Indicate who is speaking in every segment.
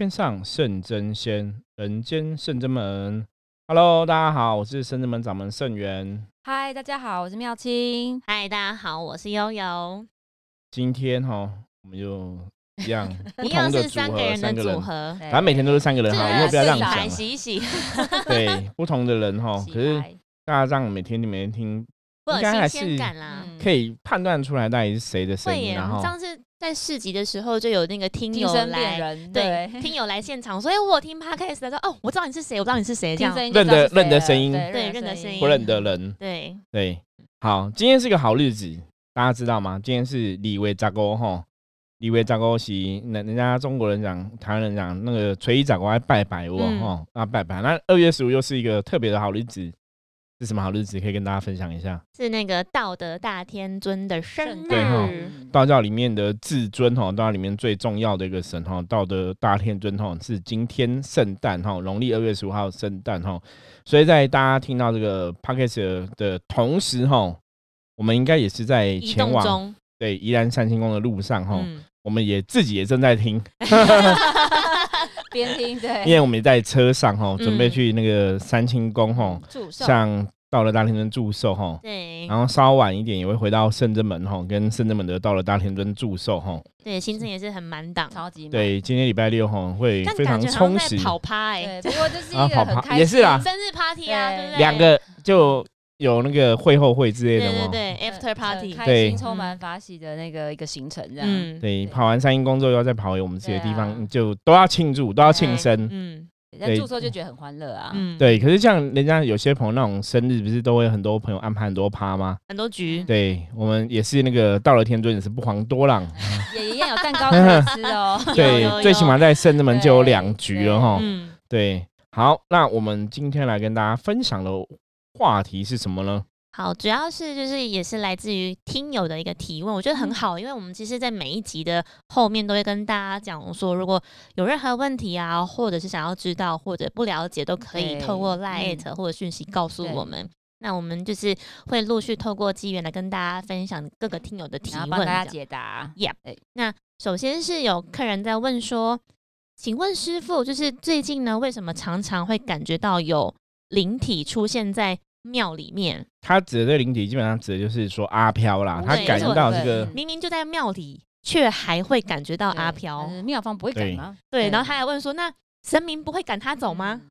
Speaker 1: 天上圣真仙，人间圣真门。Hello，大家好，我是圣真门掌门圣元。
Speaker 2: 嗨，大家好，我是妙清。
Speaker 3: 嗨，大家好，我是悠悠。
Speaker 1: 今天哈，我们就一样，
Speaker 3: 一样是三个人的组合，
Speaker 1: 反正每天都是三个人哈，以后不要这样讲。
Speaker 3: 洗洗。
Speaker 1: 对，不同的人哈，可是大家这样每天每天听，应该还是可以判断出来到底是谁的声音。然后
Speaker 3: 上次。在市集的时候，就有那个听友来，对，听友来现场，所以我听 podcast 的，哦，我知道你是谁，我知道你是谁，这样
Speaker 1: 认得认得声音，
Speaker 3: 对，认得声音，
Speaker 1: 不认得人，
Speaker 3: 对
Speaker 1: 对。好，今天是个好日子，大家知道吗？今天是李维扎沟哈，李维扎沟是人人家中国人讲，台湾人讲那个垂衣长沟爱拜拜我哈，啊拜拜。那二月十五又是一个特别的好日子。是什么好日子？可以跟大家分享一下。
Speaker 3: 是那个道德大天尊的生日。对
Speaker 1: 哈，道教里面的至尊哈，道教里面最重要的一个神哈，道德大天尊哈，是今天圣诞哈，农历二月十五号圣诞哈。所以在大家听到这个 podcast 的同时哈，我们应该也是在前往对宜兰三清宫的路上哈，我们也自己也正在听。
Speaker 2: 边听对，
Speaker 1: 因为我们在车上哈，准备去那个三清宫哈，像到了大天尊祝寿哈，
Speaker 3: 对，
Speaker 1: 然后稍晚一点也会回到圣真门哈，跟圣真门的到了大天尊祝寿哈，
Speaker 3: 对，行程也是很满档，
Speaker 2: 超级
Speaker 1: 对，今天礼拜六哈会非常充实，
Speaker 3: 跑趴哎，
Speaker 2: 不过就是一个很开
Speaker 1: 也是啦，
Speaker 3: 生日 party 啊，对不对？
Speaker 1: 两个就。有那个会后会之类的
Speaker 3: 吗？对对，after party，
Speaker 2: 开心充满法喜的那个一个行程，这样。嗯，
Speaker 1: 对，跑完三阴工作要再跑回我们自己的地方，就都要庆祝，都要庆生。
Speaker 2: 嗯，在住时候就觉得很欢乐啊。
Speaker 1: 嗯，对。可是像人家有些朋友那种生日，不是都会很多朋友安排很多趴吗？
Speaker 3: 很多局。
Speaker 1: 对，我们也是那个到了天尊也是不遑多让，
Speaker 2: 也一样有蛋糕可以吃哦。
Speaker 1: 对，最起码在圣子门就有两局了哈。嗯，对。好，那我们今天来跟大家分享的话题是什么呢？
Speaker 3: 好，主要是就是也是来自于听友的一个提问，我觉得很好，因为我们其实，在每一集的后面都会跟大家讲说，如果有任何问题啊，或者是想要知道或者不了解，都可以透过 Line 或者讯息告诉我们。那我们就是会陆续透过机缘来跟大家分享各个听友的提问，
Speaker 2: 帮大家解答。
Speaker 3: Yeah，那首先是有客人在问说，请问师傅，就是最近呢，为什么常常会感觉到有灵体出现在？庙里面，
Speaker 1: 他指的这个灵体，基本上指的就是说阿飘啦。他感觉到这个
Speaker 3: 明明就在庙里，却还会感觉到阿飘。
Speaker 2: 庙方不会赶吗？
Speaker 3: 对，然后他还问说：“那神明不会赶他走吗？”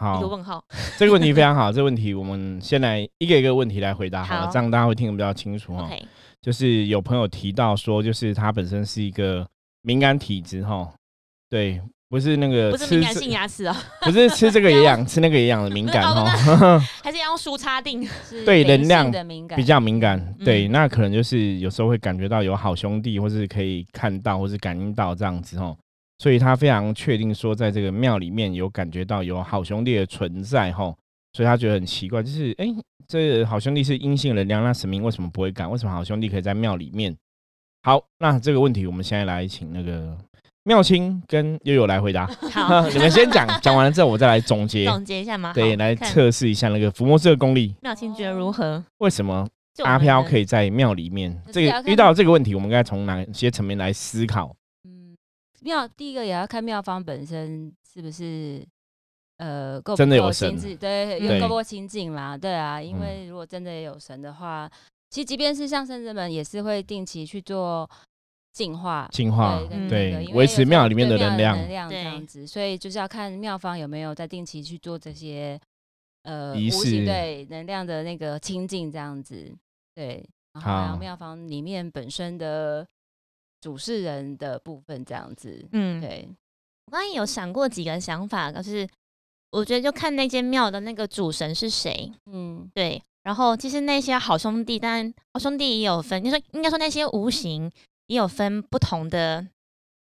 Speaker 1: 好，
Speaker 3: 一个问号。
Speaker 1: 这个问题非常好，这个问题我们先来一个一个问题来回答，好了，这样大家会听得比较清楚哈。就是有朋友提到说，就是他本身是一个敏感体质哈，对。不是那个，
Speaker 3: 不是敏感性牙齿啊，
Speaker 1: 不是吃这个也痒，吃那个也痒的敏感哦，
Speaker 3: 还是要用输插定，
Speaker 1: 对能量比较敏感，对，那可能就是有时候会感觉到有好兄弟，或是可以看到，或是感应到这样子哦，所以他非常确定说，在这个庙里面有感觉到有好兄弟的存在哦，所以他觉得很奇怪，就是哎，这好兄弟是阴性能量，那神明为什么不会感？为什么好兄弟可以在庙里面？好，那这个问题我们现在来请那个。妙清跟悠悠来回答，
Speaker 3: 好，
Speaker 1: 你们先讲，讲完了之后我再来总结，
Speaker 3: 总结一下吗？
Speaker 1: 对，来测试一下那个伏魔师的功力。
Speaker 3: 妙清觉得如何？
Speaker 1: 为什么阿飘可以在庙里面？这个遇到这个问题，我们应该从哪些层面来思考？
Speaker 2: 嗯，庙第一个也要看庙方本身是不是呃够
Speaker 1: 真的有神，
Speaker 2: 对，有够不够清净啦？对啊，因为如果真的有神的话，其实即便是像圣人们也是会定期去做。净化，
Speaker 1: 净化，对，维持庙里面的能量，
Speaker 2: 能量这样子，所以就是要看庙方有没有在定期去做这些呃
Speaker 1: 仪式，
Speaker 2: 对能量的那个清净这样子，对，然后还有庙方里面本身的主事人的部分这样子，嗯，对。
Speaker 3: 我刚刚有想过几个想法，就是我觉得就看那间庙的那个主神是谁，嗯，对，然后其实那些好兄弟，但好兄弟也有分，你说应该说那些无形。也有分不同的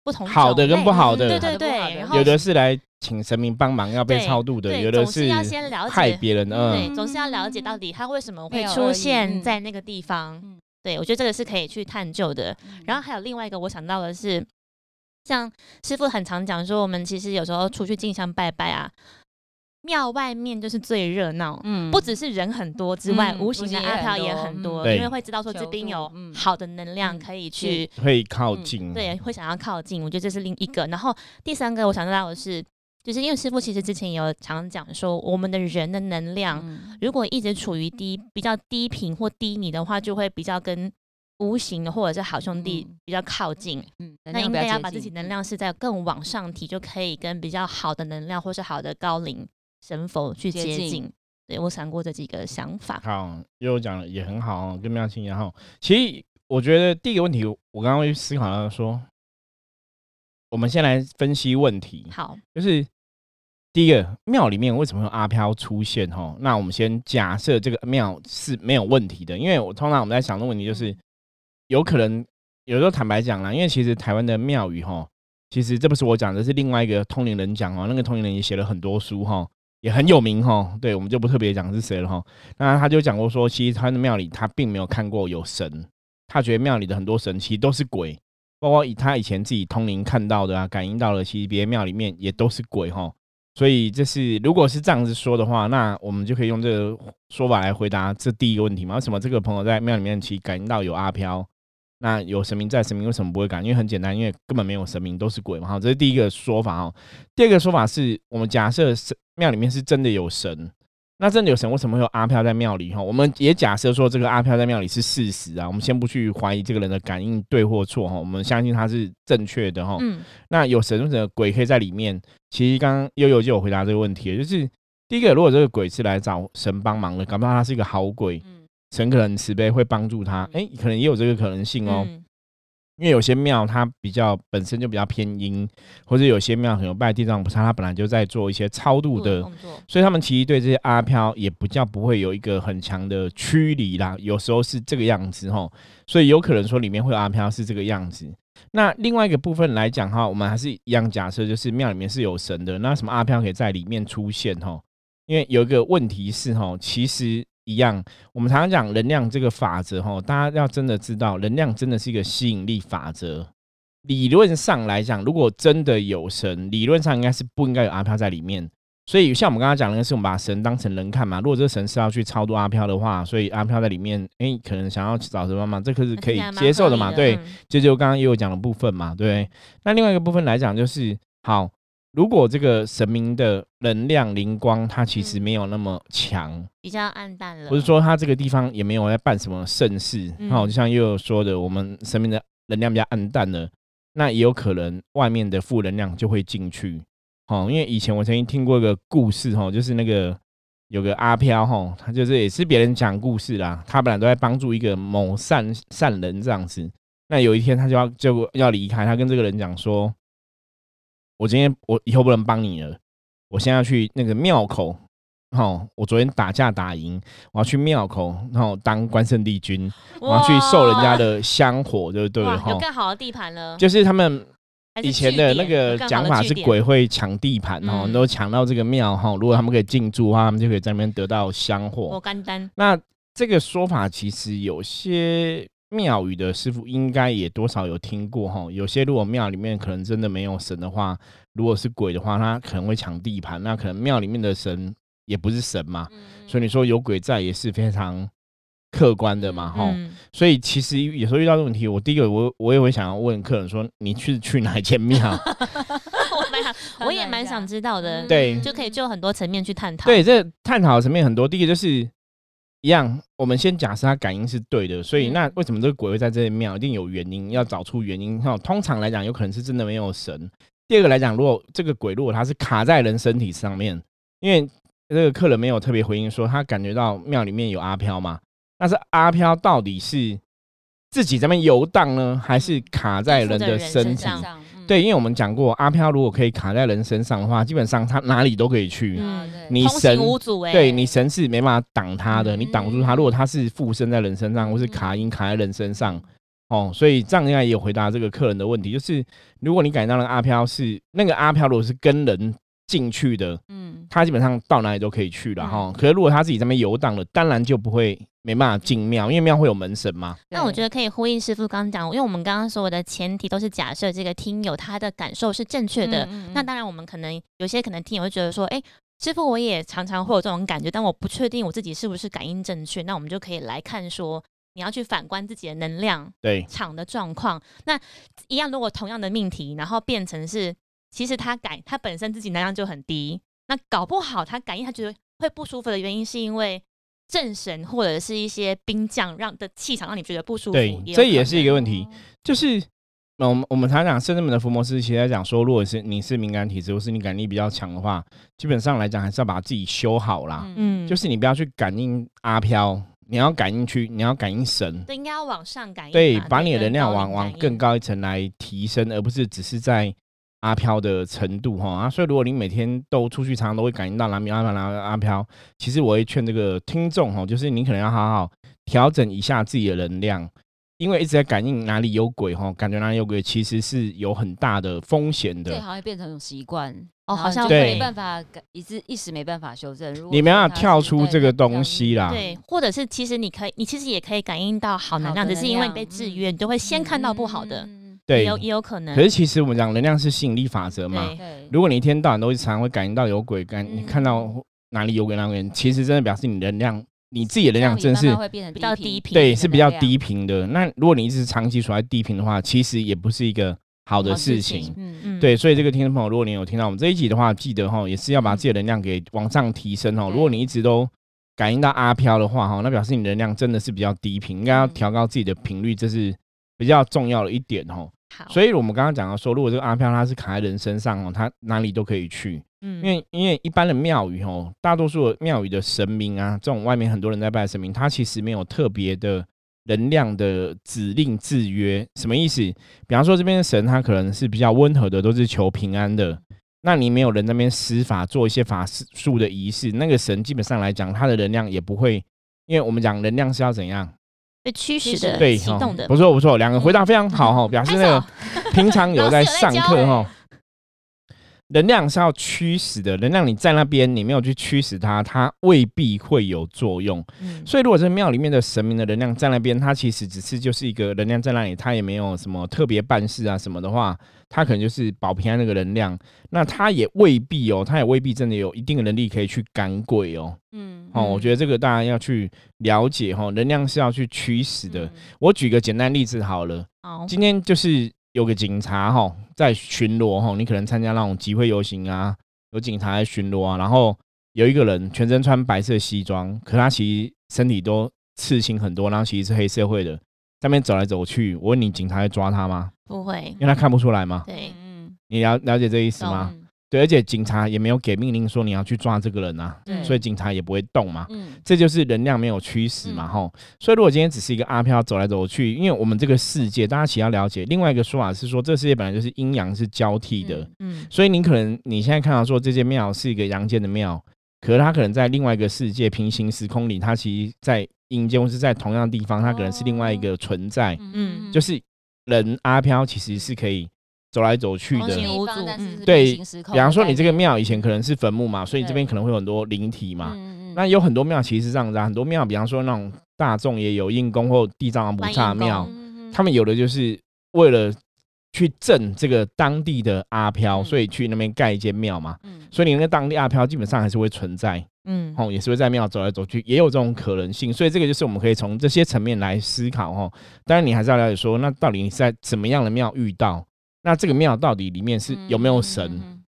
Speaker 3: 不同
Speaker 1: 好的跟不好的，
Speaker 3: 对对对，
Speaker 1: 有的是来请神明帮忙要被超度的，有的是
Speaker 3: 要先了
Speaker 1: 解害别人，
Speaker 3: 对，总是要了解到底他为什么会出现在那个地方。对我觉得这个是可以去探究的。然后还有另外一个我想到的是，像师傅很常讲说，我们其实有时候出去进香拜拜啊，庙外面就是最热闹，嗯，不只是人很多之外，无形的阿飘也很多，因为会知道说这边有好的能量可以去，
Speaker 1: 会靠近，
Speaker 3: 对，会想要靠近。我觉得这是另一个。然后第三个我想知道的是，就是因为师傅其实之前有常讲说，我们的人的能量如果一直处于低、比较低频或低迷的话，就会比较跟无形的或者是好兄弟比较靠近。嗯，那应该要把自己能量是在更往上提，就可以跟比较好的能量或是好的高龄。神佛去接近，对我想过这几个想法。
Speaker 1: 好，因为我讲的也很好哦，跟妙清一样。其实我觉得第一个问题，我刚刚会思考到说，我们先来分析问题。
Speaker 3: 好，
Speaker 1: 就是第一个庙里面为什么有阿飘出现？哈，那我们先假设这个庙是没有问题的，因为我通常我们在想的问题就是，有可能有时候坦白讲啦，因为其实台湾的庙宇哈，其实这不是我讲的，是另外一个通灵人讲哦，那个通灵人也写了很多书哈。也很有名哈，对我们就不特别讲是谁了哈。那他就讲过说，其实他的庙里他并没有看过有神，他觉得庙里的很多神其实都是鬼，包括以他以前自己通灵看到的啊，感应到的，其实别庙里面也都是鬼哈。所以这是如果是这样子说的话，那我们就可以用这个说法来回答这第一个问题嘛？为什么这个朋友在庙里面其实感应到有阿飘？那有神明在，神明为什么不会感？因为很简单，因为根本没有神明，都是鬼嘛。哈，这是第一个说法哦。第二个说法是我们假设神庙里面是真的有神，那真的有神，为什么会有阿飘在庙里？哈，我们也假设说这个阿飘在庙里是事实啊。我们先不去怀疑这个人的感应对或错哈，我们相信他是正确的哈。嗯。那有神或者鬼可以在里面？其实刚刚悠悠就有回答这个问题，就是第一个，如果这个鬼是来找神帮忙的，搞不好他是一个好鬼。神可能慈悲会帮助他，哎，可能也有这个可能性哦。因为有些庙它比较本身就比较偏阴，或者有些庙很有拜地藏菩萨，他本来就在做一些超度的，所以他们其实对这些阿飘也不叫不会有一个很强的驱离啦。有时候是这个样子哈，所以有可能说里面会有阿飘是这个样子。那另外一个部分来讲哈，我们还是一样假设，就是庙里面是有神的，那什么阿飘可以在里面出现哈？因为有一个问题是哈，其实。一样，我们常常讲能量这个法则哈，大家要真的知道，能量真的是一个吸引力法则。理论上来讲，如果真的有神，理论上应该是不应该有阿飘在里面。所以像我们刚刚讲的是，我们把神当成人看嘛。如果这个神是要去超度阿飘的话，所以阿飘在里面，哎，可能想要找什么嘛，这个是可以接受的嘛？对，这就刚刚也有讲的部分嘛，对。那另外一个部分来讲，就是好。如果这个神明的能量灵光，它其实没有那么强，
Speaker 3: 比较暗淡了，
Speaker 1: 不是说它这个地方也没有在办什么盛事，那就像又有说的，我们神明的能量比较暗淡了，那也有可能外面的负能量就会进去。哦，因为以前我曾经听过一个故事，哈，就是那个有个阿飘，哈，他就是也是别人讲故事啦，他本来都在帮助一个某善善人这样子，那有一天他就要就要离开，他跟这个人讲说。我今天我以后不能帮你了，我现在要去那个庙口，好，我昨天打架打赢，我要去庙口，然后当关圣帝君，我要去受人家的香火，对不对？
Speaker 3: 有更好的地盘了。
Speaker 1: 就是他们以前的那个讲法是鬼会抢地盘，哦，都抢到这个庙，哈，如果他们可以进驻的话，他们就可以在那边得到香火。
Speaker 3: 我干单。
Speaker 1: 那这个说法其实有些。庙宇的师傅应该也多少有听过哈，有些如果庙里面可能真的没有神的话，如果是鬼的话，他可能会抢地盘，那可能庙里面的神也不是神嘛，所以你说有鬼在也是非常客观的嘛哈。所以其实有时候遇到这问题，我第一个我我也会想要问客人说，你去去哪一间庙？
Speaker 3: 我蛮我也蛮想知道的，
Speaker 1: 对，
Speaker 3: 就可以就很多层面去探讨。
Speaker 1: 对，这探讨的层面很多，第一个就是。一样，我们先假设他感应是对的，所以那为什么这个鬼会在这里庙？一定有原因，要找出原因。哈，通常来讲，有可能是真的没有神。第二个来讲，如果这个鬼如果他是卡在人身体上面，因为这个客人没有特别回应说他感觉到庙里面有阿飘嘛，但是阿飘到底是自己在那边游荡呢，还是卡在人的身体？对，因为我们讲过，阿飘如果可以卡在人身上的话，基本上他哪里都可以去。嗯，你神对你神是没办法挡他的，你挡不住他。如果他是附身在人身上，或是卡音卡在人身上，哦，所以这样应该也有回答这个客人的问题，就是如果你感觉到那个阿飘是那个阿飘，如果是跟人进去的，嗯，他基本上到哪里都可以去了哈。可是如果他自己在那边游荡了，当然就不会。没办法进庙，因为庙会有门神嘛。
Speaker 3: 那我觉得可以呼应师傅刚刚讲，因为我们刚刚所有的前提都是假设这个听友他的感受是正确的。那当然，我们可能有些可能听友会觉得说，哎，师傅，我也常常会有这种感觉，但我不确定我自己是不是感应正确。那我们就可以来看说，你要去反观自己的能量
Speaker 1: 对
Speaker 3: 场的状况。那一样，如果同样的命题，然后变成是，其实他感他本身自己能量就很低，那搞不好他感应他觉得会不舒服的原因，是因为正神或者是一些兵将让的气场让你觉得不舒服。
Speaker 1: 对，这也是一个问题，就是。那我们我们常常讲圣人们的伏魔师，其实讲说，如果是你是敏感体质，或是你感力比较强的话，基本上来讲还是要把自己修好啦。嗯，就是你不要去感应阿飘，你要感应去，你要感应神。
Speaker 3: 对，应该要往上感应。
Speaker 1: 对，把你的能量往往更高一层来提升，而不是只是在阿飘的程度哈啊。所以如果你每天都出去，常常都会感应到南米阿飘、南阿飘，其实我会劝这个听众哈，就是你可能要好好调整一下自己的能量。因为一直在感应哪里有鬼哈，感觉哪里有鬼，其实是有很大的风险的。
Speaker 2: 对，好像变成一种习惯
Speaker 3: 哦，好像
Speaker 2: 没办法一直一时没办法修正。
Speaker 1: 你没办法跳出这个东西啦。
Speaker 3: 对，或者是其实你可以，你其实也可以感应到好能量，只是因为你被制约，你就会先看到不好的。
Speaker 1: 对，
Speaker 3: 有也有可能。
Speaker 1: 可是其实我们讲能量是吸引力法则嘛。对。如果你一天到晚都常常会感应到有鬼，感你看到哪里有鬼，哪里其实真的表示你能量。你自己的能量真是
Speaker 3: 比较低频，
Speaker 1: 对，是比较低频的。那如果你一直长期处在低频的话，其实也不是一个好的事情。嗯嗯，对，所以这个听众朋友，如果你有听到我们这一集的话，记得哈，也是要把自己的能量给往上提升哦。如果你一直都感应到阿飘的话哈，那表示你能量真的是比较低频，应该要调高自己的频率，这是比较重要的一点哦。
Speaker 3: 好，
Speaker 1: 所以我们刚刚讲到说，如果这个阿飘它是卡在人身上哦，它哪里都可以去。嗯，因为因为一般的庙宇哦，大多数的庙宇的神明啊，这种外面很多人在拜神明，他其实没有特别的能量的指令制约。什么意思？比方说这边的神，他可能是比较温和的，都是求平安的。那你没有人那边施法做一些法术的仪式，那个神基本上来讲，他的能量也不会。因为我们讲能量是要怎样
Speaker 3: 被驱使的，
Speaker 1: 对，
Speaker 3: 启动的。
Speaker 1: 不错不错，两个回答非常好哈，表示那个平常有在上课哈。能量是要驱使的，能量你在那边，你没有去驱使它，它未必会有作用。所以，如果是庙里面的神明的能量在那边，它其实只是就是一个能量在那里，它也没有什么特别办事啊什么的话，它可能就是保平安那个能量。那它也未必哦，它也未必真的有一定的能力可以去赶鬼哦。嗯，哦，我觉得这个大家要去了解哈，能量是要去驱使的。我举个简单例子好了，今天就是。有个警察哈在巡逻哈，你可能参加那种集会游行啊，有警察在巡逻啊，然后有一个人全身穿白色西装，可他其实身体都刺青很多，然后其实是黑社会的，在那边走来走去。我问你，警察会抓他吗？
Speaker 3: 不会，
Speaker 1: 因为他看不出来吗？
Speaker 3: 对，
Speaker 1: 嗯，你了了解这意思吗？对，而且警察也没有给命令说你要去抓这个人啊，所以警察也不会动嘛。嗯，这就是能量没有驱使嘛，吼。所以如果今天只是一个阿飘走来走去，因为我们这个世界，大家其实要了解另外一个说法是说，这个世界本来就是阴阳是交替的。嗯，所以你可能你现在看到说这间庙是一个阳间的庙，可是它可能在另外一个世界平行时空里，它其实在阴间或是在同样地方，它可能是另外一个存在。嗯，就是人阿飘其实是可以。走来走去的，对，比方说你这个庙以前可能是坟墓嘛，所以这边可能会有很多灵体嘛。那有很多庙其实是这样子，啊很多庙，比方说那种大众也有应公或地藏王菩萨庙，他们有的就是为了去镇这个当地的阿飘，所以去那边盖一间庙嘛。所以你那个当地阿飘基本上还是会存在，嗯，哦，也是会在庙走来走去，也有这种可能性。所以这个就是我们可以从这些层面来思考哦。当然你还是要了解说，那到底你是在怎么样的庙遇到？那这个庙到底里面是有没有神？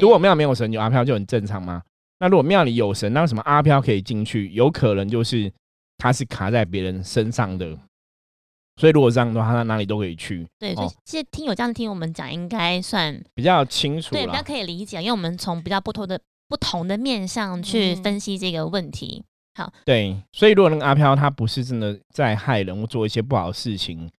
Speaker 1: 如果庙没有神，有阿飘就很正常吗？那如果庙里有神，那为什么阿飘可以进去？有可能就是他是卡在别人身上的。所以如果这样的话，他哪里都可以去。
Speaker 3: 对，所以其实听友这样听我们讲，应该算
Speaker 1: 比较清楚，
Speaker 3: 对，比较可以理解。因为我们从比较不同的不同的面向去分析这个问题。好，
Speaker 1: 对，所以如果那个阿飘他不是真的在害人或做一些不好的事情。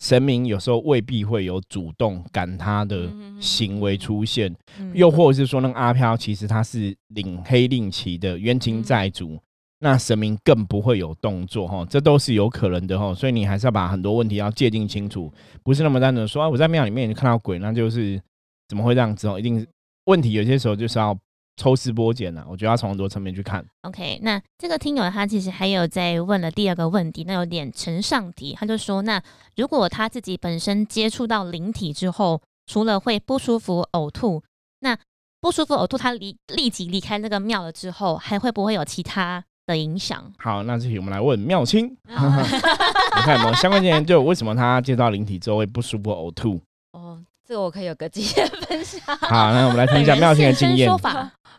Speaker 1: 神明有时候未必会有主动赶他的行为出现，又或者是说，那个阿飘其实他是领黑令旗的冤亲债主，那神明更不会有动作哈，这都是有可能的哈，所以你还是要把很多问题要界定清楚，不是那么单纯说啊，我在庙里面看到鬼，那就是怎么会这样子哦？一定问题有些时候就是要。抽丝剥茧呢，我觉得要从很多层面去看。
Speaker 3: OK，那这个听友他其实还有在问了第二个问题，那有点呈上题，他就说：那如果他自己本身接触到灵体之后，除了会不舒服、呕吐，那不舒服呕吐，他离立即离开那个庙了之后，还会不会有其他的影响？
Speaker 1: 好，那这题我们来问妙清，你看有没有相关经验？就为什么他接到灵体之后会不舒服呕吐？
Speaker 2: 哦，这个我可以有个经验 分享。
Speaker 1: 好，那我们来听一下 妙清的经验。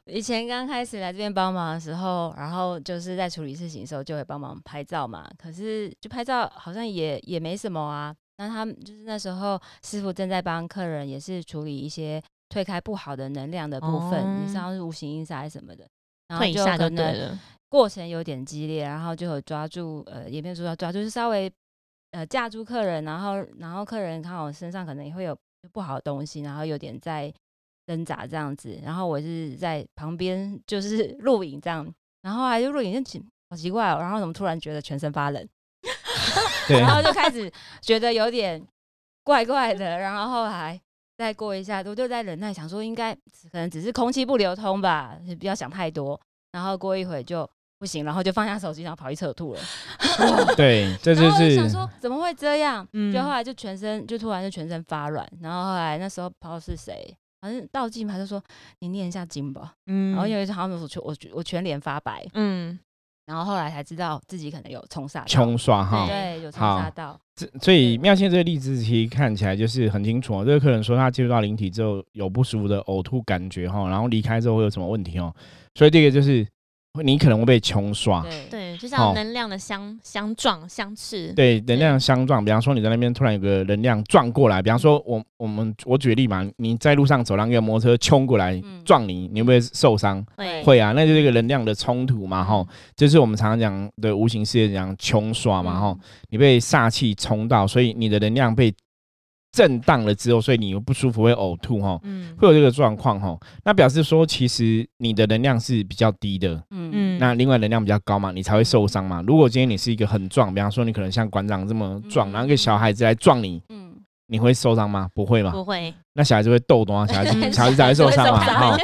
Speaker 2: 以前刚开始来这边帮忙的时候，然后就是在处理事情的时候，就会帮忙拍照嘛。可是就拍照好像也也没什么啊。那他们就是那时候师傅正在帮客人，也是处理一些推开不好的能量的部分，你像是无形阴煞什么的，然后就可能过程有点激烈，然后就有抓住呃，也没有说抓住，就是稍微呃架住客人，然后然后客人看我身上可能也会有不好的东西，然后有点在。挣扎这样子，然后我是在旁边就是 录影这样，然后还就录影就好奇怪哦，然后怎么突然觉得全身发冷，然后就开始觉得有点怪怪的，然后后来再过一下，我就在忍耐，想说应该可能只是空气不流通吧，不要想太多，然后过一会就不行，然后就放下手机，然后跑去厕吐了。
Speaker 1: 对，这就是
Speaker 2: 想说怎么会这样，嗯就后来就全身就突然就全身发软，然后后来那时候不知道是谁。反正倒镜，他就说你念一下经吧。嗯，然后因为好像我全我我全脸发白。嗯，然后后来才知道自己可能有冲煞。
Speaker 1: 冲刷哈，
Speaker 2: 对，有冲煞到。
Speaker 1: 这所以妙线这个例子其实看起来就是很清楚哦。这个客人说他接触到灵体之后有不舒服的呕吐感觉哈，然后离开之后会有什么问题哦？所以这个就是。你可能会被冲刷，
Speaker 3: 对，就像能量的相相撞、相斥，
Speaker 1: 对，能量相撞。比方说你在那边突然有个能量撞过来，比方说我我们我举例嘛，你在路上走，让一个摩托车冲过来撞你，你会不会受伤？
Speaker 3: 会，
Speaker 1: 会啊，那就是一个能量的冲突嘛，哈，就是我们常常讲的无形世界讲冲刷嘛，哈，你被煞气冲到，所以你的能量被。震荡了之后，所以你又不舒服，会呕吐哈，嗯，会有这个状况哈。那表示说，其实你的能量是比较低的，嗯嗯。那另外能量比较高嘛，你才会受伤嘛。如果今天你是一个很壮，比方说你可能像馆长这么壮，然后一个小孩子来撞你，嗯，你会受伤吗？不会吗？
Speaker 3: 不会。
Speaker 1: 那小孩子会斗多啊，小孩子 小孩子才会受伤嘛，哈。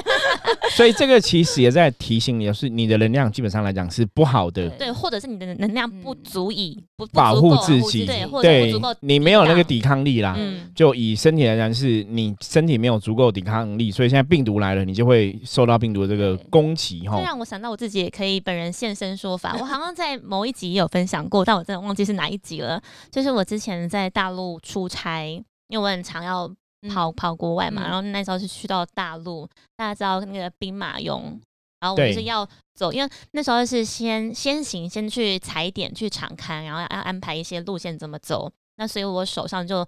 Speaker 1: 所以这个其实也在提醒你，是你的能量基本上来讲是不好的，
Speaker 3: 对，或者是你的能量不足以不
Speaker 1: 保护自己，
Speaker 3: 对，或者不足够，
Speaker 1: 你没有那个抵抗力啦。嗯，就以身体来讲，是你身体没有足够抵抗力，所以现在病毒来了，你就会受到病毒的这个攻击哈。
Speaker 3: 让我想到我自己也可以本人现身说法，我好像在某一集也有分享过，但我真的忘记是哪一集了。就是我之前在大陆出差，因为我很常要。跑跑国外嘛，然后那时候是去到大陆，大家知道那个兵马俑，然后我就是要走，因为那时候是先先行先去踩点去场看，然后要安排一些路线怎么走，那所以我手上就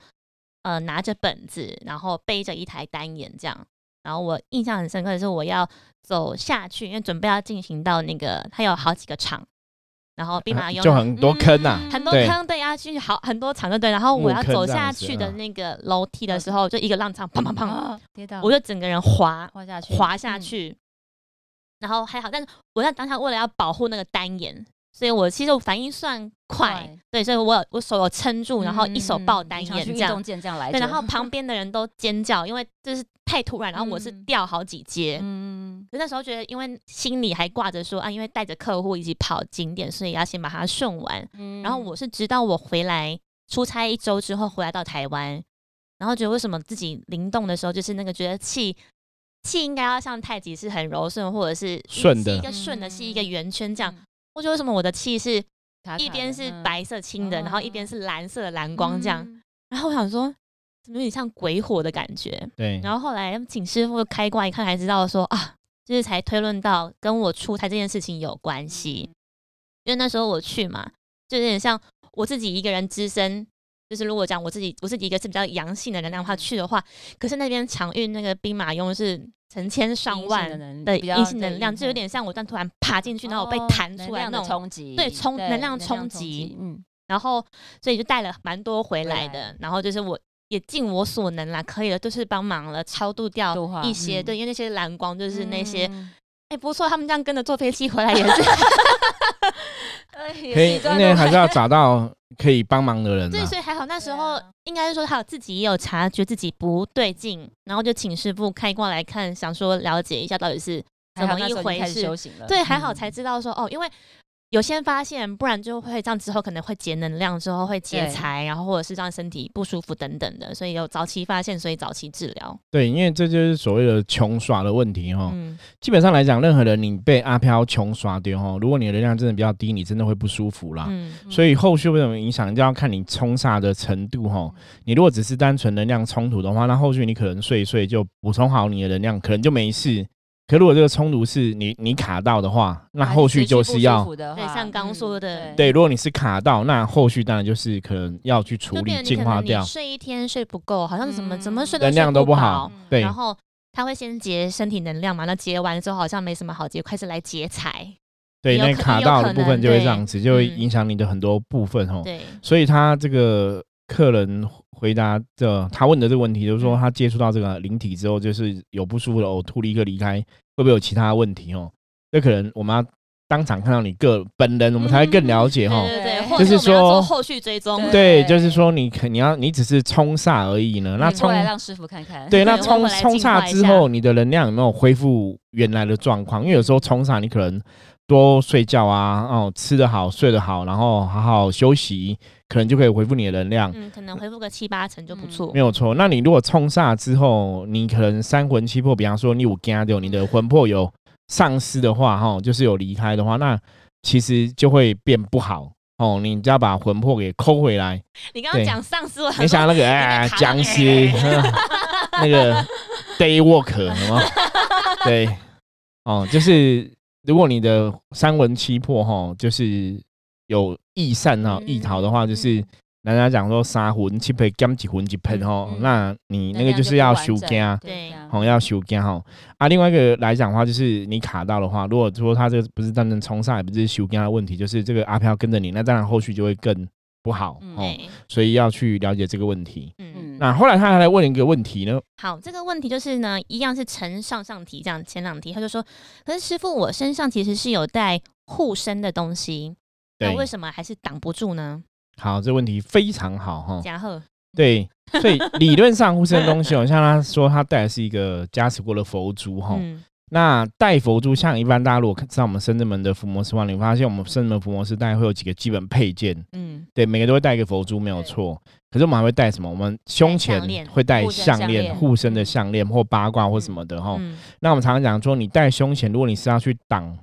Speaker 3: 呃拿着本子，然后背着一台单眼这样，然后我印象很深刻的是我要走下去，因为准备要进行到那个它有好几个场。然后兵马俑
Speaker 1: 就很多坑呐，
Speaker 3: 很多坑对啊，去好很多场对对。然后我要走下去的那个楼梯的时候，就一个浪唱砰砰砰跌倒，我就整个人滑
Speaker 2: 滑下去，
Speaker 3: 滑下去。然后还好，但是我在当下为了要保护那个单眼，所以我其实我反应算快，对，所以我我手有撑住，然后一手抱单眼这样，对，然后 旁边的人都尖叫，因为就是。太突然，然后我是掉好几阶，嗯，可那时候觉得，因为心里还挂着说啊，因为带着客户一起跑景点，所以要先把它顺完。嗯，然后我是直到我回来出差一周之后回来到台湾，然后觉得为什么自己灵动的时候，就是那个觉得气气应该要像太极是很柔顺，或者是
Speaker 1: 顺的，
Speaker 3: 一个顺的是一个圆圈这样。我觉得为什么我的气是一边是白色青的，然后一边是蓝色的蓝光这样，然后我想说。有点像鬼火的感觉，
Speaker 1: 对。
Speaker 3: 然后后来请师傅开挂一看，才知道说啊，就是才推论到跟我出差这件事情有关系。因为那时候我去嘛，就有点像我自己一个人只身，就是如果讲我自己我自己一个是比较阳性的能量话去的话，可是那边场运那个兵马俑是成千上万的阴性能量，就有点像我但突然爬进去，然后我被弹出来那种
Speaker 2: 冲击，
Speaker 3: 对冲能量冲击，嗯。然后所以就带了蛮多回来的，然后就是我。也尽我所能啦，可以的，就是帮忙了，超度掉一些，对，因为那些蓝光就是那些，哎，不错，他们这样跟着坐飞机回来也是，
Speaker 1: 可以，因为还是要找到可以帮忙的人。
Speaker 3: 对，所以还好，那时候应该是说他自己也有察觉自己不对劲，然后就请师傅开过来看，想说了解一下到底是怎么一回事。对，还好才知道说哦，因为有先发现，不然就会这样之后可能会节能量，之后会劫
Speaker 2: 对
Speaker 3: 财，然后或者是让身体不舒服等等的，所以有早期发现，所以早期治疗。
Speaker 1: 对，因为这就是所谓的穷耍的问题哈。
Speaker 3: 嗯，
Speaker 1: 基本上来讲，任何人你被阿飘穷耍掉哈，如果你的能量真的比较低，你真的会不舒服啦。
Speaker 3: 嗯，
Speaker 1: 所以后续会怎么影响，就要看你冲煞的程度哈。你如果只是单纯能量冲突的话，那后续你可能睡一睡就补充好你的能量，可能就没事。可如果这个冲突是你你卡到的话，那后续就是要
Speaker 3: 对，像刚说的，
Speaker 1: 对，如果你是卡到，那后续当然就是可能要去处理净化掉
Speaker 3: 睡一天睡不够，好像怎么
Speaker 2: 嗯
Speaker 3: 怎么睡
Speaker 1: 能量都不好。对
Speaker 3: 然后他会先结身体能量嘛，那结完之后好像没什么好结，开始来劫财。
Speaker 1: 对，那卡到的部分就会这样子，就会
Speaker 3: 嗯
Speaker 1: 影响你的很多部分哦。
Speaker 3: 对，
Speaker 1: 所以他这个客人回答的，他问的这个问题，就是说
Speaker 3: 嗯
Speaker 1: 他接触到这个灵体之后，就是有不舒服的呕吐，立刻离开，会不会有其他问题哦？这可能我们要当场看到你个本人，我们才会更了解哈。
Speaker 3: 对对对，
Speaker 1: 就是说
Speaker 3: 后续追踪。
Speaker 1: 对，就是说你肯你要你只是冲煞而已呢，那冲
Speaker 2: 来让师傅看看。
Speaker 1: 对，那
Speaker 3: 对
Speaker 1: 冲冲煞之后，你的能量有没有恢复原来的状况？因为有时候冲煞，你可能多睡觉啊，哦，吃得好，睡得好，然后好好休息，可能就可以恢复你的能量。
Speaker 3: 嗯，可能恢复个七八成就不错
Speaker 1: 没。有错，那你如果冲煞之后，你可能三魂七魄，比方说你有惊掉，你的魂魄有丧失的话，哈，就是有离开的话，那其实就会变不好哦。你只要把魂魄给抠回来。
Speaker 3: 你刚刚
Speaker 1: 对
Speaker 3: 讲丧尸，我
Speaker 1: 没想到那个哎，僵尸 那个 day 吗？对，哦，就是如果你的三魂七魄哈，就是有易散哈、
Speaker 3: 嗯
Speaker 1: 易逃的话，就是人家讲说三魂七魄减几魂几魄哈，
Speaker 3: 嗯
Speaker 1: 那你那个就是要修家。
Speaker 3: 对
Speaker 1: 哦，要修家哈啊，另外一个来讲的话，就是你卡到的话，如果说他这个不是单纯冲上，也不是修家的问题，就是这个阿飘跟着你，那当然后续就会更不好
Speaker 2: 嗯
Speaker 1: 哦，所以要去了解这个问题。
Speaker 3: 嗯。
Speaker 2: 嗯，
Speaker 1: 那后来他还来问一个问题呢，
Speaker 3: 好，这个问题就是呢，一样是呈上上题，这样前两题他就说，可是师傅，我身上其实是有带护身的东西，那
Speaker 1: 对，
Speaker 3: 为什么还是挡不住呢？
Speaker 1: 好，这问题非常好哈。
Speaker 3: 嘉贺，
Speaker 1: 对，所以 理论上护身的东西哦，像他说他带的是一个加持过的佛珠哈。
Speaker 3: 嗯，
Speaker 1: 那带佛珠，像一般大家如果知道我们深圳门的伏魔师话，你会发现我们深圳门伏魔师大概会有几个基本配件，
Speaker 3: 嗯，
Speaker 1: 对，每个都会带一个佛珠，没有错。可是我们还会带什么？我们胸前会带项链、护身的
Speaker 3: 嗯
Speaker 1: 项链或八卦或什么的哈。
Speaker 3: 嗯
Speaker 1: 那我们常常讲说，你戴胸前，如果你是要去挡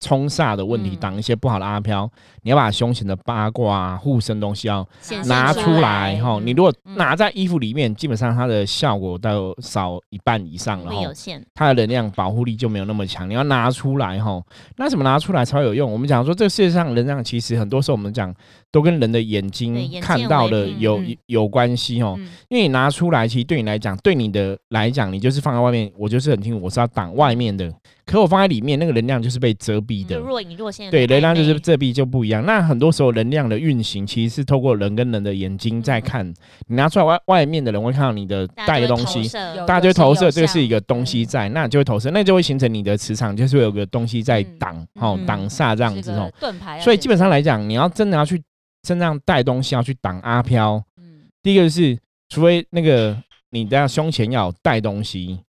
Speaker 1: 冲煞的问题，
Speaker 3: 嗯
Speaker 1: 挡一些不好的阿飘，你要把胸前的八卦啊、护身东西要拿出来哈。
Speaker 2: 嗯
Speaker 1: 你如果
Speaker 2: 嗯
Speaker 1: 拿在衣服里面，基本上它的效果都少一半以上了哈
Speaker 3: 会有。限，
Speaker 1: 它的能量保护力就没有那么强，你要拿出来哈。那怎么拿出来才有用？我们讲说，这个世界上能量其实很多时候我们讲都跟人的眼睛看到的有
Speaker 3: 嗯
Speaker 1: 有关系哦。
Speaker 3: 嗯
Speaker 1: 因为你拿出来，其实对你来讲，对你的来讲，你就是放在外面，我就是很清楚，我是要挡外面的。可我放在里面，那个能量就是被遮蔽的。
Speaker 3: 若隐若现
Speaker 1: 对，能量就是遮蔽就不一样。那很多时候能量的运行，其实是透过人跟人的眼睛在看。你拿出来外外面的人会看到你的带的东西，大家就会投射这个是一个东西在，那就会投射，那就会形成你的磁场，就是会有个东西在
Speaker 2: 嗯
Speaker 1: 挡，哦
Speaker 3: 嗯，
Speaker 1: 挡煞这样子哦。所以基本上来讲，你要真的要去身上带东西，要去挡阿飘，
Speaker 2: 嗯，
Speaker 1: 第一个是，除非那个你的胸前要有带东西，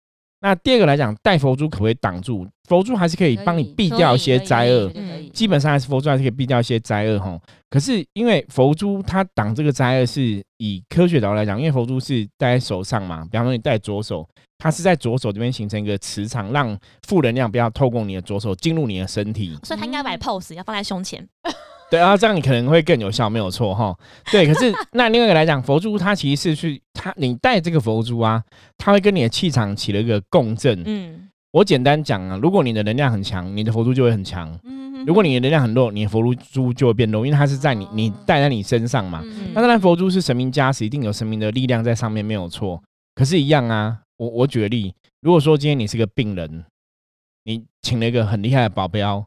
Speaker 1: 那第二个来讲，带佛珠可不可以挡住？佛珠还是可以帮你避掉一些灾厄基本上还是佛珠还是可以避掉一些灾厄哈。可是因为佛珠它挡这个灾厄是以科学角度来讲，因为佛珠是戴在手上嘛，比方说你戴左手，它是在左手这边形成一个磁场，让负能量不要透过你的左手进入你的身体。
Speaker 3: 所以它应该摆
Speaker 2: 嗯
Speaker 3: pose 要放在胸前，
Speaker 1: 对啊，这样你可能会更有效，没有错哈。对，可是那另外一个来讲，佛珠它其实是去它你戴这个佛珠啊，它会跟你的气场起了一个共振。
Speaker 3: 嗯，
Speaker 1: 我简单讲啊，如果你的能量很强，你的佛珠就会很强；
Speaker 2: 嗯
Speaker 1: 如果你的能量很弱，你的佛珠就会变弱，因为它是在你你带在你身上嘛。
Speaker 2: 嗯
Speaker 1: 那当然，佛珠是神明加持，一定有神明的力量在上面，没有错。可是，一样啊，我我举个例，如果说今天你是个病人，你请了一个很厉害的保镖，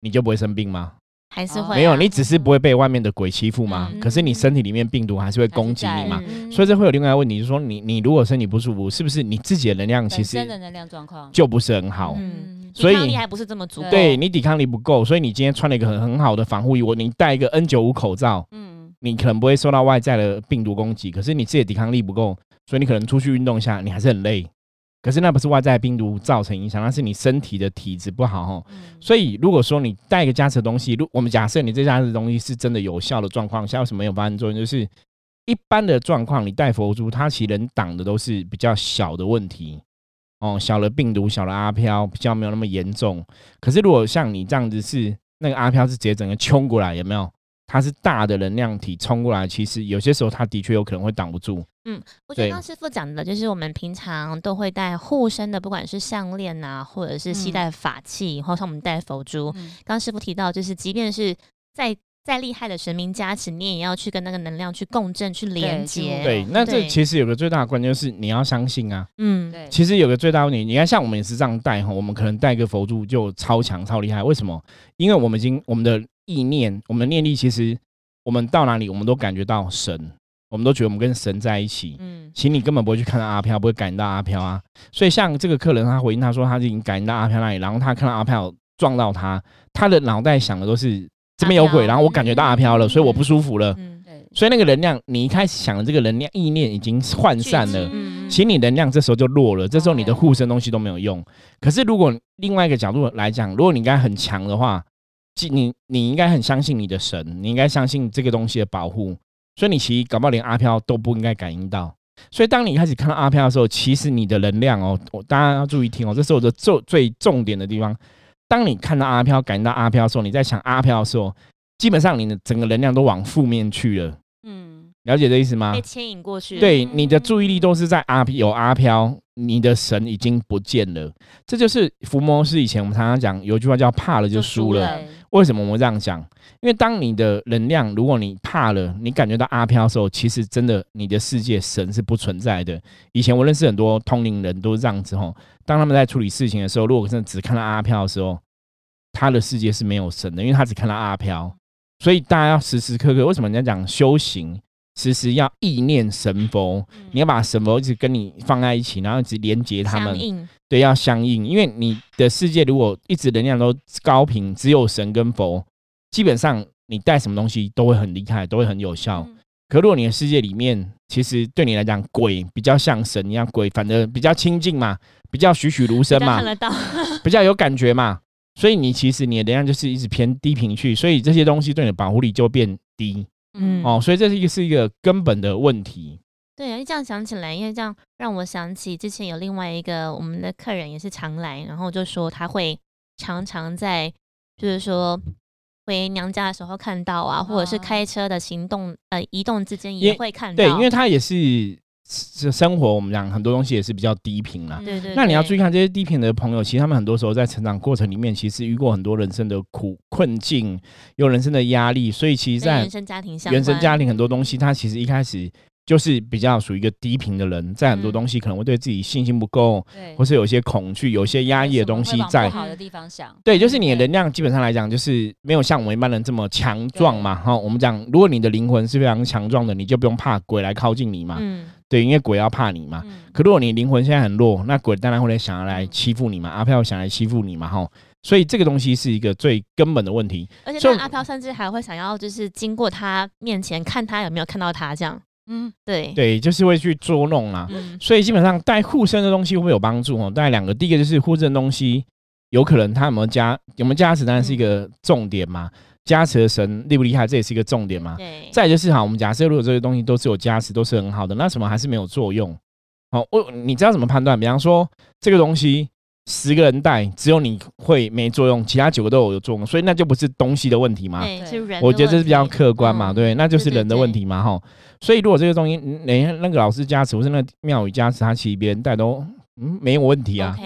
Speaker 1: 你就不会生病吗？
Speaker 2: 哦
Speaker 3: 还是会啊
Speaker 1: 没有，你只是不会被外面的鬼欺负吗。
Speaker 3: 嗯
Speaker 1: 可是你身体里面病毒还是会攻击你嘛。
Speaker 3: 嗯
Speaker 1: 所以这会有另外一个问题，就是说你你如果身体不舒服，是不是你自己的能量其实
Speaker 2: 本身的能量状况
Speaker 1: 就不是很好？
Speaker 3: 嗯，
Speaker 1: 所以
Speaker 3: 抵抗力还不是这么足，
Speaker 1: 对你抵抗力不够，所以你今天穿了一个很很好的防护衣，我你戴一个 N 九五口罩，
Speaker 2: 嗯，
Speaker 1: 你可能不会受到外在的病毒攻击，可是你自己的抵抗力不够，所以你可能出去运动一下，你还是很累。可是那不是外在病毒造成影响，那是你身体的体质不好哦。所以如果说你带一个加持的东西，如我们假设你这加持的东西是真的有效的状况下，为什么有发生作用？就是一般的状况，你带佛珠，它其实能挡的都是比较小的问题哦，小的病毒、小的阿飘比较没有那么严重。可是如果像你这样子是那个阿飘是直接整个冲过来，有没有？它是大的能量体冲过来，其实有些时候它的确有可能会挡不住。
Speaker 3: 嗯，我觉得刚师傅讲的，就是我们平常都会戴护身的，不管是项链啊，或者是系带法器，或像我们戴佛珠。刚师傅提到，就是即便是再再厉害的神明加持，你也要去跟那个能量去共振、去连接。
Speaker 1: 对，那这其实有个最大的关键就是你要相信啊。
Speaker 2: 嗯，对。
Speaker 1: 其实有个最大问题，你看像我们也是这样戴哈，我们可能戴个佛珠就超强、超厉害。为什么？因为我们已经我们的意念、我们的念力，其实我们到哪里，我们都感觉到神。我们都觉得我们跟神在一起，嗯，其实你根本不会去看到阿飘，不会感应到阿飘啊。所以像这个客人，他回应他说，他已经感应到阿飘那里，然后他看到阿飘撞到他，他的脑袋想的都是这边有鬼，然后我感觉到阿飘了，所以我不舒服了。嗯，对。所以那个能量，你一开始想的这个能量意念已经涣散了，嗯，其实你能量这时候就弱了，这时候你的护身东西都没有用。可是如果另外一个角度来讲，如果你应该很强的话，你你应该很相信你的神，你应该相信这个东西的保护。所以你其实搞不好连阿飘都不应该感应到。所以当你开始看到阿飘的时候，其实你的能量哦，我大家要注意听哦，这是我的重最重点的地方。当你看到阿飘、感应到阿飘的时候，你在想阿飘的时候，基本上你的整个能量都往负面去了。嗯，了解这意思吗？
Speaker 3: 被牵引过去。
Speaker 1: 对，你的注意力都是在阿有阿飘，你的神已经不见了。这就是伏魔师以前我们常常讲有一句话叫“怕了就输了”。为什么我们这样讲？因为当你的能量，如果你怕了，你感觉到阿飘的时候，其实真的你的世界神是不存在的。以前我认识很多通灵人都是这样子吼，当他们在处理事情的时候，如果真的只看到阿飘的时候，他的世界是没有神的，因为他只看到阿飘。所以大家要时时刻刻，为什么人家讲修行，时时要意念神佛，你要把神佛一直跟你放在一起，然后一直连接他们，对，要相应。因为你的世界如果一直能量都高频，只有神跟佛。基本上你带什么东西都会很厉害，都会很有效。可如果你的世界里面，其实对你来讲，鬼比较像神一样，鬼反正比较亲近嘛，比较栩栩如生嘛，比较有感觉嘛。所以你其实你的能量就是一直偏低频去，所以这些东西对你的保护力就变低。嗯，哦，所以这是一个是一个根本的问题。
Speaker 3: 对啊，这样想起来，因为这样让我想起之前有另外一个我们的客人也是常来，然后就说他会常常在，就是说。回娘家的时候看到啊，或者是开车的行动呃移动之间也会看
Speaker 1: 到。对，因为他也是生活，我们讲很多东西也是比较低频啦。
Speaker 3: 对对。
Speaker 1: 那你要注意看这些低频的朋友，其实他们很多时候在成长过程里面，其实遇过很多人生的苦困境，有人生的压力，所以其实，在
Speaker 3: 原生家庭下，
Speaker 1: 原生家庭很多东西，他其实一开始。就是比较属于一个低频的人，在很多东西可能会对自己信心不够，对，或是有些恐惧、有些压抑的东西在。
Speaker 2: 好的地方想，
Speaker 1: 对，就是你的能量基本上来讲，就是没有像我们一般人这么强壮嘛。哈，我们讲，如果你的灵魂是非常强壮的，你就不用怕鬼来靠近你嘛。嗯，对，因为鬼要怕你嘛。可如果你灵魂现在很弱，那鬼当然会来想要来欺负你嘛。阿飘想来欺负你嘛。哈，所以这个东西是一个最根本的问题。
Speaker 3: 而且阿飘甚至还会想要，就是经过他面前看他有没有看到他这样。嗯，对
Speaker 1: 对，就是会去捉弄啦。所以基本上带护身的东西会不会有帮助哦？带两个，第一个就是护身的东西，有可能它有没有加有没有加持，当然是一个重点嘛。加持的神厉不厉害，这也是一个重点嘛。
Speaker 3: 对。
Speaker 1: 再就是哈，我们假设如果这些东西都是有加持，都是很好的，那什么还是没有作用？好，我你知道怎么判断？比方说这个东西。十个人带，只有你会没作用，其他九个都有有作用，所以那就不是东西的问题嘛？
Speaker 3: 对，是人。
Speaker 1: 我觉得这是比较客观嘛，对，那就是人的问题嘛，哈。所以如果这个东西，那那个老师加持，或是那庙宇加持，他其实别人带都嗯没有问题啊。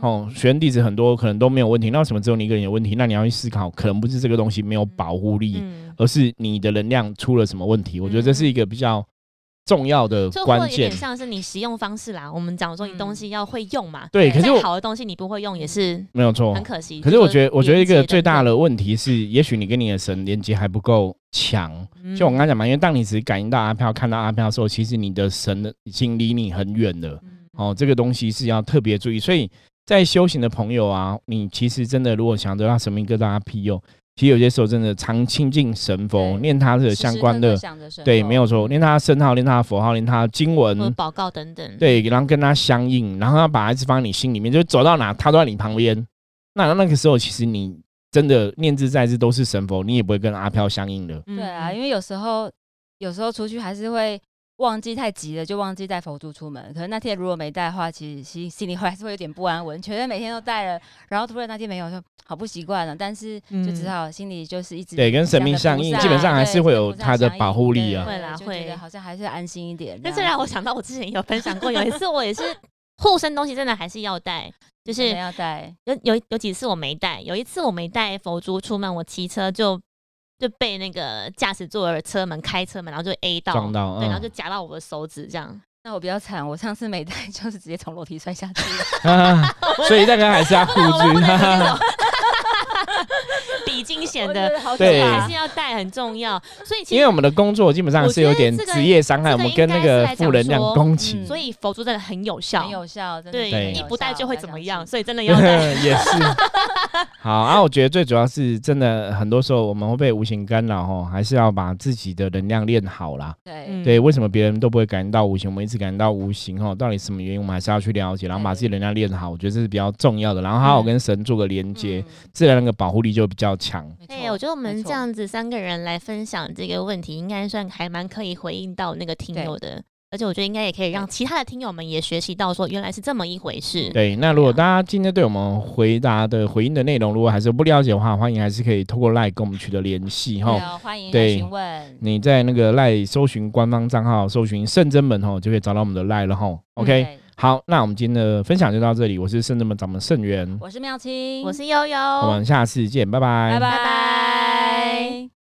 Speaker 1: 哦，学生弟子很多可能都没有问题，那为什么只有你一个人有问题？那你要去思考，可能不是这个东西没有保护力，而是你的能量出了什么问题？我觉得这是一个比较。重要的关键，有
Speaker 3: 点像是你使用方式啦。我们讲说你东西要会用嘛，
Speaker 1: 对。可是
Speaker 3: 好的东西你不会用也是
Speaker 1: 没有错，
Speaker 3: 很可惜。
Speaker 1: 可是我觉得，我觉得一个最大的问题是，也许你跟你的神连接还不够强。就我刚才讲嘛，因为当你只感应到阿飘、看到阿飘的时候，其实你的神已经离你很远了。哦，这个东西是要特别注意。所以在修行的朋友啊，你其实真的如果想得到神明跟大家庇佑，其实有些时候真的常亲近神佛，念他的相关的，对，没有错，念他的圣号，念他的佛号，念他的经文、
Speaker 3: 祷告等等，
Speaker 1: 对，然后跟他相应，然后他把孩子放在你心里面，就走到哪他都在你旁边。那那个时候，其实你真的念字在字都是神佛，你也不会跟阿飘相应的。
Speaker 2: 对啊，因为有时候有时候出去还是会。忘记太急了，就忘记带佛珠出门。可能那天如果没带的话，其实心心里还是会有点不安稳。觉得每天都带了，然后突然那天没有，就好不习惯了。但是就只好心里就是一直
Speaker 1: 对跟神明相应，基本上还是会有他的保护力啊。
Speaker 3: 会啦，会
Speaker 2: 好像还是安心一点。
Speaker 3: 但是让我想到，我之前有分享过，有一次我也是 护身东西真的还是要带，就是
Speaker 2: 要带。
Speaker 3: 有有有几次我没带，有一次我没带佛珠出门，我骑车就。就被那个驾驶座的车门开车门，然后就 A 到，
Speaker 1: 撞到，
Speaker 3: 对，然后就夹到我的手指，这样。
Speaker 2: 那我比较惨，我上次没带，就是直接从楼梯摔下去
Speaker 1: 了。所以大家还是要护具。
Speaker 3: 比惊险的，
Speaker 1: 对，
Speaker 3: 还是要带很重要。所以，
Speaker 1: 因为我们的工作基本上是有点职业伤害，我们跟那个负能量攻击。
Speaker 3: 所以佛珠真的很有效，
Speaker 2: 很有效，
Speaker 3: 对，一不带就会怎么样，所以真的要带。
Speaker 1: 也是。好啊，我觉得最主要是真的，很多时候我们会被无形干扰哦，还是要把自己的能量练好啦。
Speaker 2: 对，
Speaker 1: 对，为什么别人都不会感觉到无形，我们一直感觉到无形哦？到底什么原因？我们还是要去了解，然后把自己能量练好，我觉得这是比较重要的。然后还有跟神做个连接，自然那个保护力就比较强。
Speaker 3: 对，我觉得我们这样子三个人来分享这个问题，应该算还蛮可以回应到那个听友的。而且我觉得应该也可以让其他的听友们也学习到，说原来是这么一回事。
Speaker 1: 对，那如果大家今天对我们回答的回应的内容，如果还是不了解的话，欢迎还是可以透过赖跟我们取得联系
Speaker 2: 哈。欢迎询问。
Speaker 1: 你在那个赖搜寻官方账号，搜寻圣真门哈，就可以找到我们的赖了哈。OK，好，那我们今天的分享就到这里。我是圣智门掌门圣元，
Speaker 2: 我是妙清，
Speaker 3: 我是悠悠，
Speaker 1: 我们下次见，拜拜，
Speaker 2: 拜拜。